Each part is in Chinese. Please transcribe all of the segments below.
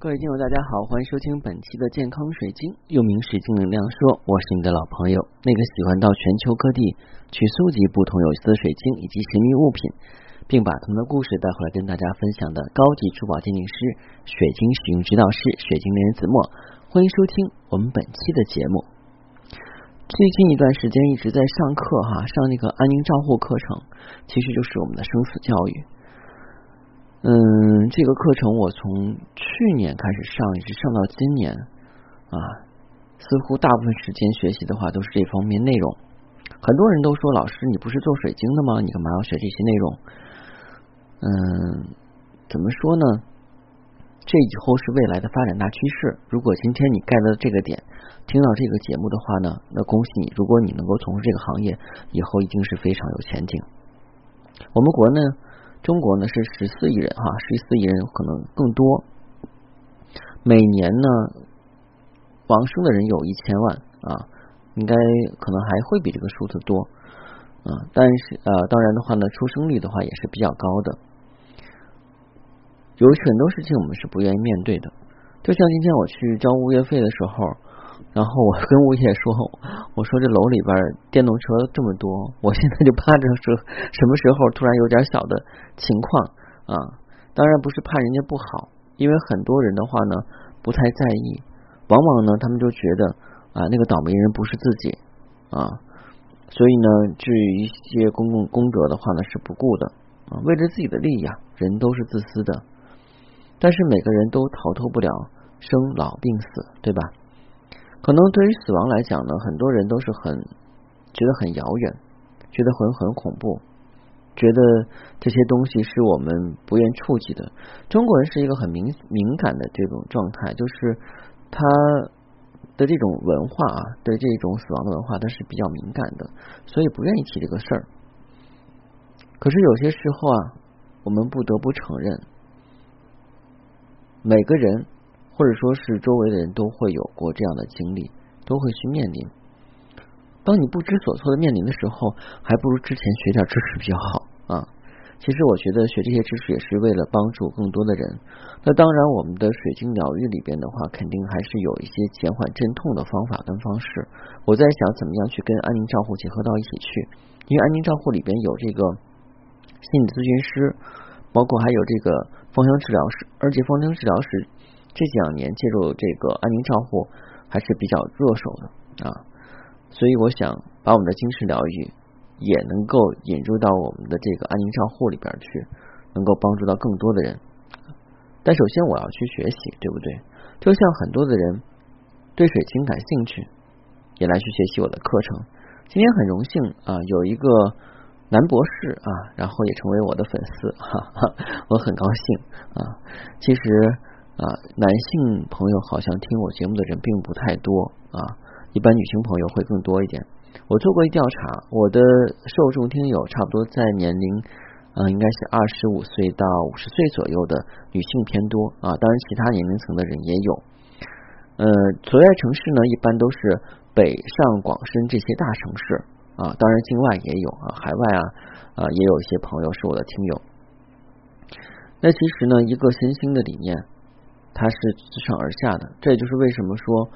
各位听友，大家好，欢迎收听本期的健康水晶，又名水晶能量说。我是你的老朋友，那个喜欢到全球各地去搜集不同有色的水晶以及神秘物品，并把他们的故事带回来跟大家分享的高级珠宝鉴定师、水晶使用指导师水晶猎人子墨。欢迎收听我们本期的节目。最近一段时间一直在上课哈，上那个安宁照护课程，其实就是我们的生死教育。嗯，这个课程我从去年开始上，一直上到今年啊，似乎大部分时间学习的话都是这方面内容。很多人都说，老师你不是做水晶的吗？你干嘛要学这些内容？嗯，怎么说呢？这以后是未来的发展大趋势。如果今天你盖到这个点，听到这个节目的话呢，那恭喜你！如果你能够从事这个行业，以后一定是非常有前景。我们国内？中国呢是十四亿人哈，十四亿人可能更多。每年呢，往生的人有一千万啊，应该可能还会比这个数字多啊。但是呃，当然的话呢，出生率的话也是比较高的。有很多事情我们是不愿意面对的，就像今天我去交物业费的时候。然后我跟物业说，我说这楼里边电动车这么多，我现在就怕着是什么时候突然有点小的情况啊。当然不是怕人家不好，因为很多人的话呢不太在意，往往呢他们就觉得啊那个倒霉人不是自己啊，所以呢至于一些公共公德的话呢是不顾的啊，为了自己的利益啊，人都是自私的，但是每个人都逃脱不了生老病死，对吧？可能对于死亡来讲呢，很多人都是很觉得很遥远，觉得很很恐怖，觉得这些东西是我们不愿触及的。中国人是一个很敏敏感的这种状态，就是他的这种文化啊，对这种死亡的文化，他是比较敏感的，所以不愿意提这个事儿。可是有些时候啊，我们不得不承认，每个人。或者说是周围的人都会有过这样的经历，都会去面临。当你不知所措的面临的时候，还不如之前学点知识比较好啊。其实我觉得学这些知识也是为了帮助更多的人。那当然，我们的水晶疗愈里边的话，肯定还是有一些减缓镇痛的方法跟方式。我在想，怎么样去跟安宁账户结合到一起去？因为安宁账户里边有这个心理咨询师，包括还有这个芳香治疗师，而且芳香治疗师。这两年介入这个安宁账户还是比较热手的啊，所以我想把我们的精神疗愈也能够引入到我们的这个安宁账户里边去，能够帮助到更多的人。但首先我要去学习，对不对？就像很多的人对水晶感兴趣，也来去学习我的课程。今天很荣幸啊，有一个男博士啊，然后也成为我的粉丝，哈哈，我很高兴啊。其实。啊，男性朋友好像听我节目的人并不太多啊，一般女性朋友会更多一点。我做过一调查，我的受众听友差不多在年龄，嗯，应该是二十五岁到五十岁左右的女性偏多啊，当然其他年龄层的人也有。呃，所在城市呢，一般都是北上广深这些大城市啊，当然境外也有啊，海外啊啊也有一些朋友是我的听友。那其实呢，一个新兴的理念。它是自上而下的，这也就是为什么说，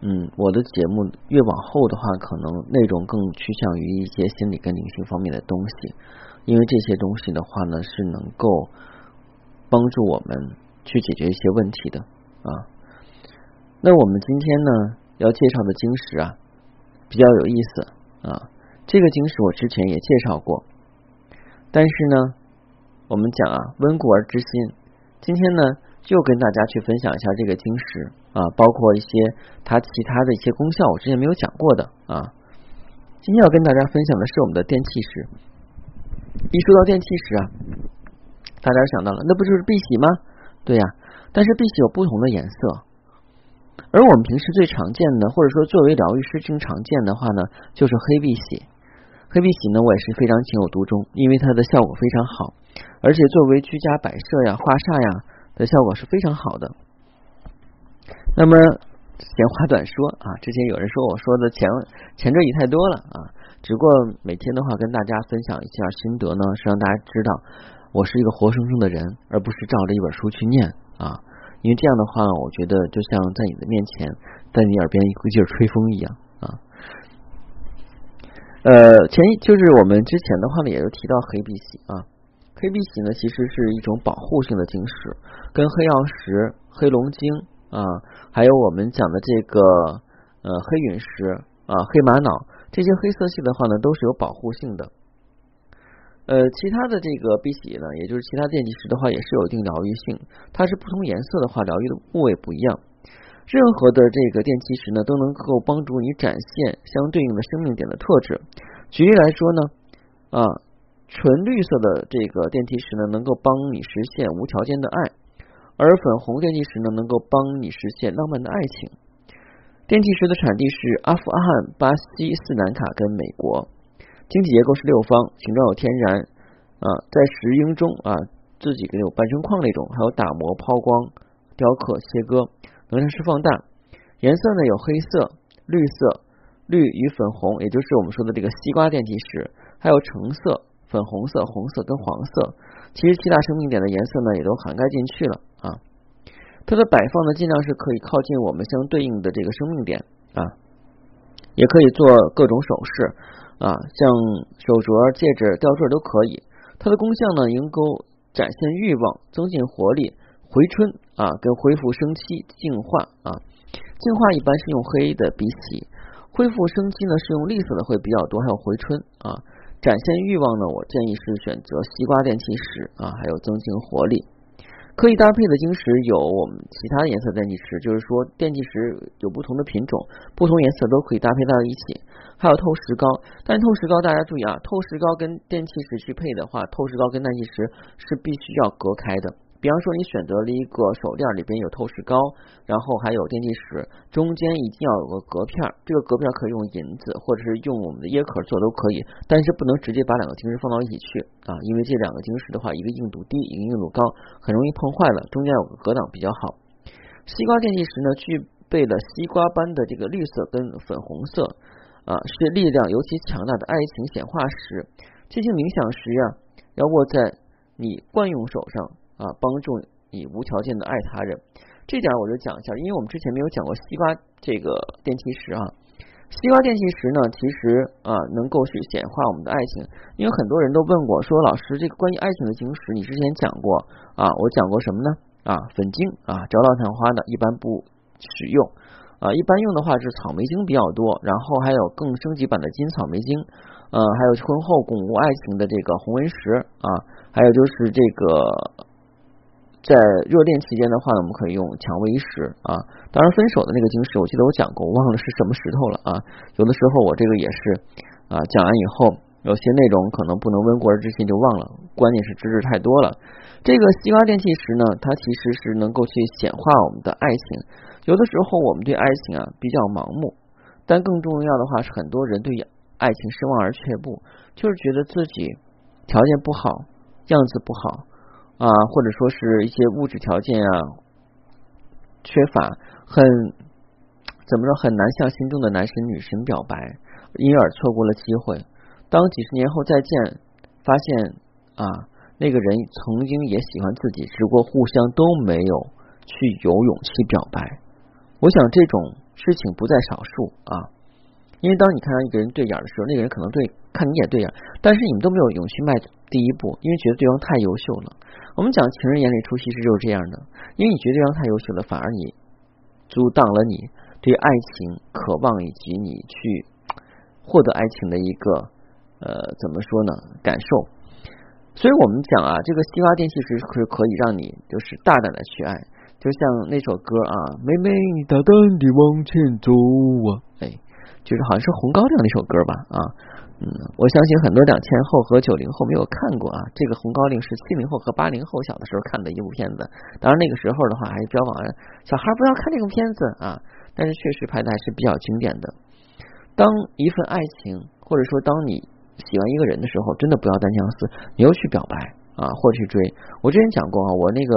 嗯，我的节目越往后的话，可能内容更趋向于一些心理跟灵性方面的东西，因为这些东西的话呢，是能够帮助我们去解决一些问题的啊。那我们今天呢要介绍的晶石啊，比较有意思啊。这个晶石我之前也介绍过，但是呢，我们讲啊，温故而知新，今天呢。就跟大家去分享一下这个晶石啊，包括一些它其他的一些功效，我之前没有讲过的啊。今天要跟大家分享的是我们的电气石。一说到电气石啊，大家想到了，那不就是碧玺吗？对呀，但是碧玺有不同的颜色，而我们平时最常见的，或者说作为疗愈师经常见的话呢，就是黑碧玺。黑碧玺呢，我也是非常情有独钟，因为它的效果非常好，而且作为居家摆设呀、画煞呀。的效果是非常好的。那么闲话短说啊，之前有人说我说的前前缀语太多了啊，只不过每天的话跟大家分享一下心得呢，是让大家知道我是一个活生生的人，而不是照着一本书去念啊。因为这样的话，我觉得就像在你的面前，在你耳边一股劲儿吹风一样啊。呃，前就是我们之前的话呢，也有提到黑碧玺啊。黑碧玺呢，其实是一种保护性的晶石，跟黑曜石、黑龙晶啊，还有我们讲的这个呃黑陨石啊、黑玛瑙这些黑色系的话呢，都是有保护性的。呃，其他的这个碧玺呢，也就是其他电气石的话，也是有一定疗愈性。它是不同颜色的话，疗愈的部位不一样。任何的这个电气石呢，都能够帮助你展现相对应的生命点的特质。举例来说呢，啊，纯绿色的这个电气石呢，能够帮你实现无条件的爱；而粉红电气石呢，能够帮你实现浪漫的爱情。电气石的产地是阿富汗、巴西、斯南卡跟美国。晶体结构是六方，形状有天然啊，在石英中啊，自己给有半生矿那种，还有打磨、抛光、雕刻、切割，能量是放大。颜色呢有黑色、绿色、绿与粉红，也就是我们说的这个西瓜电气石，还有橙色、粉红色、红色跟黄色。其实七大生命点的颜色呢也都涵盖进去了啊。它的摆放呢尽量是可以靠近我们相对应的这个生命点啊，也可以做各种首饰。啊，像手镯、戒指、吊坠都可以。它的功效呢，能够展现欲望、增进活力、回春啊，跟恢复生机、净化啊。净化一般是用黑的碧玺，恢复生机呢是用绿色的会比较多，还有回春啊。展现欲望呢，我建议是选择西瓜电气石啊，还有增进活力。可以搭配的晶石有我们其他颜色电气石，就是说电气石有不同的品种，不同颜色都可以搭配到一起。还有透石膏，但透石膏大家注意啊，透石膏跟电气石去配的话，透石膏跟电气石是必须要隔开的。比方说，你选择了一个手链，里边有透石膏，然后还有电气石，中间一定要有个隔片，这个隔片可以用银子或者是用我们的椰壳做都可以，但是不能直接把两个晶石放到一起去啊，因为这两个晶石的话，一个硬度低，一个硬度高，很容易碰坏了。中间有个隔挡比较好。西瓜电气石呢，具备了西瓜般的这个绿色跟粉红色啊，是力量尤其强大的爱情显化石。进行冥想时呀，要握在你惯用手上。啊，帮助你无条件的爱他人，这点我就讲一下，因为我们之前没有讲过西瓜这个电气石啊。西瓜电气石呢，其实啊能够去显化我们的爱情，因为很多人都问过，说老师这个关于爱情的晶石，你之前讲过啊，我讲过什么呢？啊，粉晶啊，着老昙花的一般不使用啊，一般用的话是草莓晶比较多，然后还有更升级版的金草莓晶，呃，还有婚后巩固爱情的这个红纹石啊，还有就是这个。在热恋期间的话呢，我们可以用蔷薇石啊。当然，分手的那个晶石，我记得我讲过，我忘了是什么石头了啊。有的时候我这个也是啊，讲完以后有些内容可能不能温故而知新就忘了，关键是知识太多了。这个西瓜电气石呢，它其实是能够去显化我们的爱情。有的时候我们对爱情啊比较盲目，但更重要的话是很多人对爱情失望而却步，就是觉得自己条件不好，样子不好。啊，或者说是一些物质条件啊缺乏，很怎么说很难向心中的男神女神表白，因而错过了机会。当几十年后再见，发现啊那个人曾经也喜欢自己，只不过互相都没有去有勇气表白。我想这种事情不在少数啊。因为当你看到一个人对眼的时候，那个人可能对看你也对眼，但是你们都没有勇气迈第一步，因为觉得对方太优秀了。我们讲情人眼里出西施就是这样的，因为你觉得对方太优秀了，反而你阻挡了你对爱情渴望以及你去获得爱情的一个呃怎么说呢感受。所以我们讲啊，这个西瓜电气石是可以让你就是大胆的去爱，就像那首歌啊，妹妹你大胆地往前走啊，哎。就是好像是《红高粱》那首歌吧啊，嗯，我相信很多两千后和九零后没有看过啊。这个《红高粱》是七零后和八零后小的时候看的一部片子，当然那个时候的话还是标榜小孩不要看这种片子啊，但是确实拍的还是比较经典的。当一份爱情，或者说当你喜欢一个人的时候，真的不要单相思，你又去表白啊，或者去追。我之前讲过啊，我那个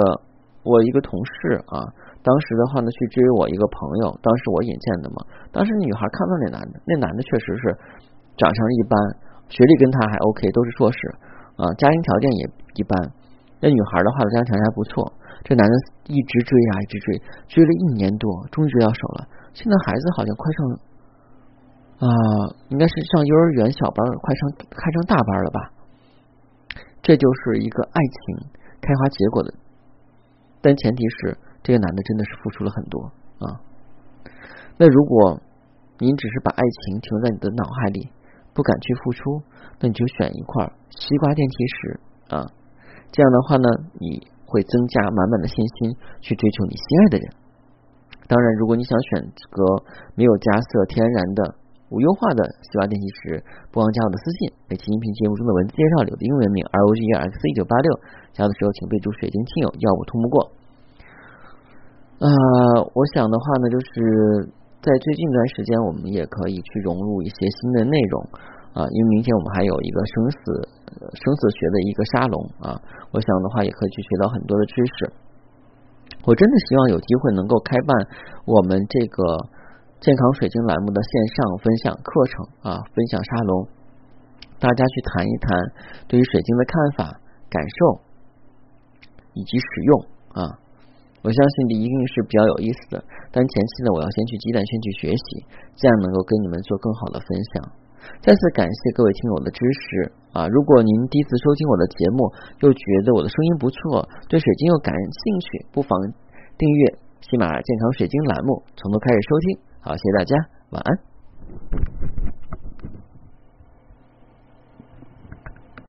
我一个同事啊。当时的话呢，去追我一个朋友，当时我引荐的嘛。当时女孩看到那男的，那男的确实是长相一般，学历跟他还 OK，都是硕士啊，家庭条件也一般。那女孩的话，家庭条件还不错，这男的一直追啊，一直追，追了一年多，终于追到手了。现在孩子好像快上啊，应该是上幼儿园小班，快上快上大班了吧？这就是一个爱情开花结果的，但前提是这个男的真的是付出了很多啊。那如果您只是把爱情停在你的脑海里，不敢去付出，那你就选一块西瓜电梯石啊。这样的话呢，你会增加满满的信心去追求你心爱的人。当然，如果你想选择没有加色、天然的、无优化的西瓜电梯石，不妨加我的私信，每期音频节目中的文字介绍里的英文名 R O G E X 一九八六，加的时候请备注“水晶亲友”，要不通不过。啊，我想的话呢，就是。在最近一段时间，我们也可以去融入一些新的内容啊，因为明天我们还有一个生死生死学的一个沙龙啊，我想的话也可以去学到很多的知识。我真的希望有机会能够开办我们这个健康水晶栏目的线上分享课程啊，分享沙龙，大家去谈一谈对于水晶的看法、感受以及使用啊。我相信你一定是比较有意思的，但前期呢，我要先去鸡蛋先去学习，这样能够跟你们做更好的分享。再次感谢各位听友的支持啊！如果您第一次收听我的节目，又觉得我的声音不错，对水晶又感兴趣，不妨订阅喜马拉雅健康水晶栏目，从头开始收听。好，谢谢大家，晚安。